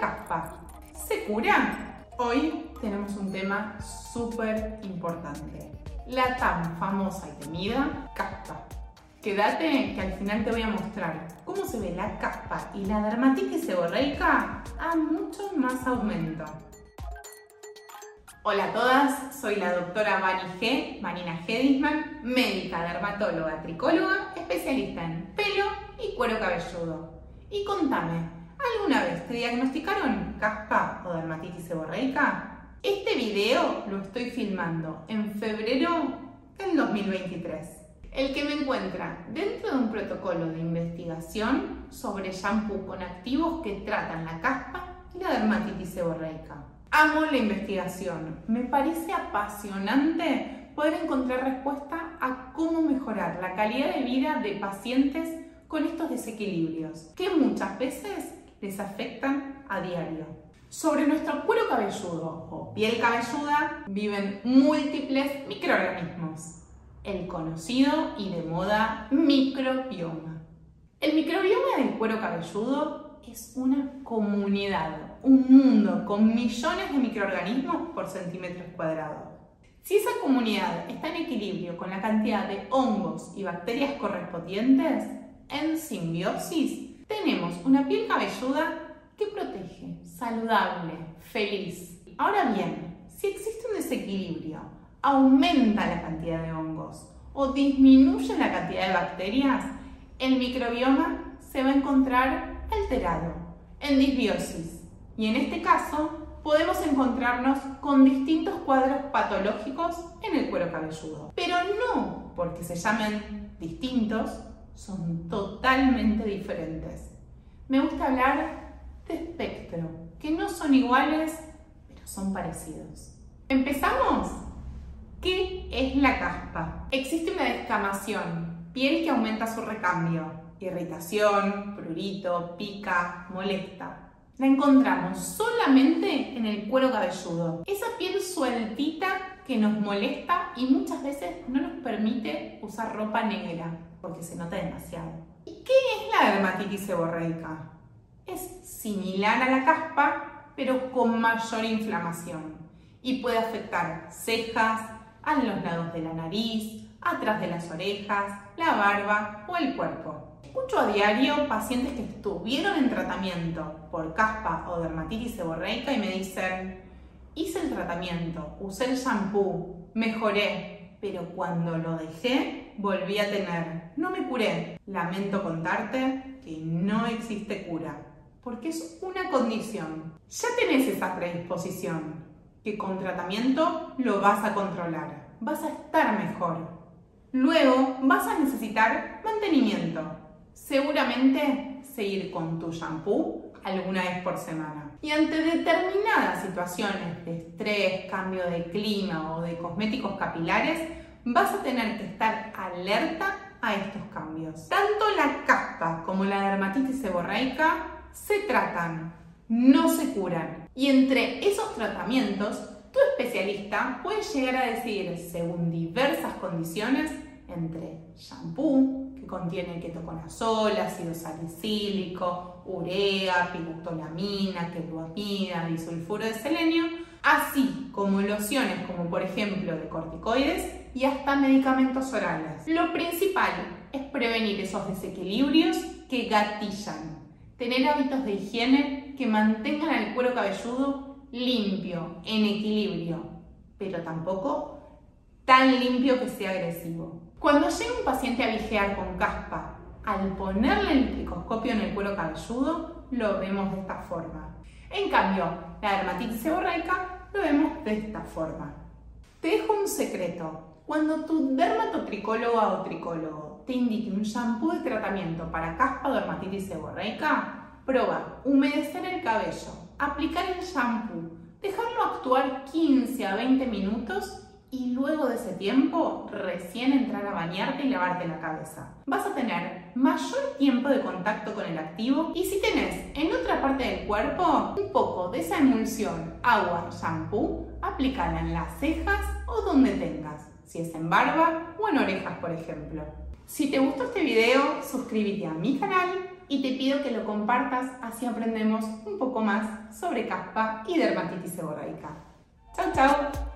¿La caspa se cura? Hoy tenemos un tema súper importante. La tan famosa y temida caspa. Quédate que al final te voy a mostrar cómo se ve la caspa y la dermatitis seborreica a mucho más aumento. Hola a todas, soy la doctora Vani G, Marina Hedisman, médica, dermatóloga, tricóloga, especialista en pelo y cuero cabelludo. Y contame, ¿alguna vez te diagnosticaron caspa o dermatitis seborreica? Este video lo estoy filmando en febrero del 2023 el que me encuentra dentro de un protocolo de investigación sobre shampoo con activos que tratan la caspa y la dermatitis seborreica. Amo la investigación, me parece apasionante poder encontrar respuesta a cómo mejorar la calidad de vida de pacientes con estos desequilibrios, que muchas veces les afectan a diario. Sobre nuestro cuero cabelludo o piel cabelluda viven múltiples microorganismos, el conocido y de moda microbioma. El microbioma del cuero cabelludo es una comunidad, un mundo con millones de microorganismos por centímetros cuadrados. Si esa comunidad está en equilibrio con la cantidad de hongos y bacterias correspondientes, en simbiosis, tenemos una piel cabelluda que protege, saludable, feliz. Ahora bien, si existe un desequilibrio, aumenta la cantidad de hongos o disminuye la cantidad de bacterias, el microbioma se va a encontrar alterado, en disbiosis. Y en este caso, podemos encontrarnos con distintos cuadros patológicos en el cuero cabelludo. Pero no porque se llamen distintos, son totalmente diferentes. Me gusta hablar de espectro, que no son iguales, pero son parecidos. ¿Empezamos? ¿Qué es la caspa? Existe una descamación, piel que aumenta su recambio, irritación, prurito, pica, molesta. La encontramos solamente en el cuero cabelludo. Esa piel sueltita que nos molesta y muchas veces no nos permite usar ropa negra porque se nota demasiado. ¿Y qué es la dermatitis seborreica? Es similar a la caspa, pero con mayor inflamación y puede afectar cejas, a los lados de la nariz, atrás de las orejas, la barba o el cuerpo. Escucho a diario pacientes que estuvieron en tratamiento por caspa o dermatitis seborreica y me dicen, hice el tratamiento, usé el shampoo, mejoré, pero cuando lo dejé volví a tener. No me curé. Lamento contarte que no existe cura, porque es una condición. Ya tenés esa predisposición, que con tratamiento lo vas a controlar, vas a estar mejor. Luego vas a necesitar mantenimiento. Seguramente seguir con tu shampoo alguna vez por semana. Y ante determinadas situaciones de estrés, cambio de clima o de cosméticos capilares, vas a tener que estar alerta a estos cambios. Tanto la caspa como la dermatitis seborreica se tratan, no se curan. Y entre esos tratamientos, tu especialista puede llegar a decidir, según diversas condiciones, entre shampoo, contiene ketoconazol, ácido salicílico, urea, piructolamina, ketuamida, disulfuro de selenio, así como lociones como por ejemplo de corticoides y hasta medicamentos orales. Lo principal es prevenir esos desequilibrios que gatillan, tener hábitos de higiene que mantengan el cuero cabelludo limpio, en equilibrio, pero tampoco tan limpio que sea agresivo. Cuando llega un paciente a vigiar con caspa, al ponerle el microscopio en el cuero cabelludo, lo vemos de esta forma. En cambio, la dermatitis seborreica lo vemos de esta forma. Te dejo un secreto. Cuando tu dermatotricóloga o tricólogo te indique un shampoo de tratamiento para caspa o dermatitis seborreica, prueba humedecer el cabello, aplicar el shampoo, dejarlo actuar 15 a 20 minutos y luego de ese tiempo recién entrar a bañarte y lavarte la cabeza. Vas a tener mayor tiempo de contacto con el activo y si tenés en otra parte del cuerpo un poco de esa emulsión agua shampoo, aplícala en las cejas o donde tengas, si es en barba o en orejas por ejemplo. Si te gustó este video, suscríbete a mi canal y te pido que lo compartas así aprendemos un poco más sobre caspa y dermatitis seborreica. ¡Chao, chao!